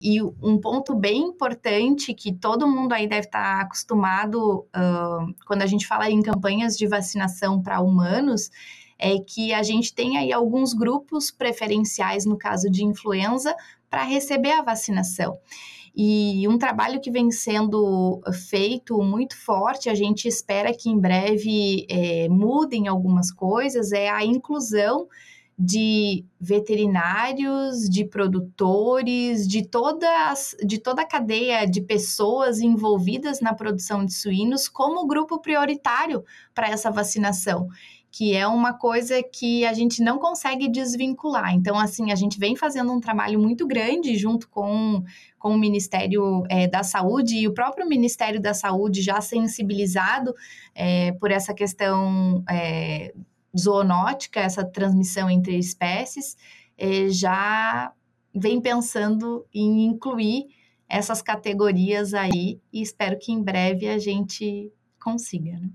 E um ponto bem importante que todo mundo aí deve estar acostumado uh, quando a gente fala em campanhas de vacinação para humanos é que a gente tem aí alguns grupos preferenciais no caso de influenza para receber a vacinação. E um trabalho que vem sendo feito muito forte, a gente espera que em breve é, mudem algumas coisas, é a inclusão de veterinários, de produtores, de, todas, de toda a cadeia de pessoas envolvidas na produção de suínos como grupo prioritário para essa vacinação que é uma coisa que a gente não consegue desvincular. Então, assim, a gente vem fazendo um trabalho muito grande junto com, com o Ministério é, da Saúde e o próprio Ministério da Saúde já sensibilizado é, por essa questão é, zoonótica, essa transmissão entre espécies, eh, já vem pensando em incluir essas categorias aí e espero que em breve a gente consiga. Né?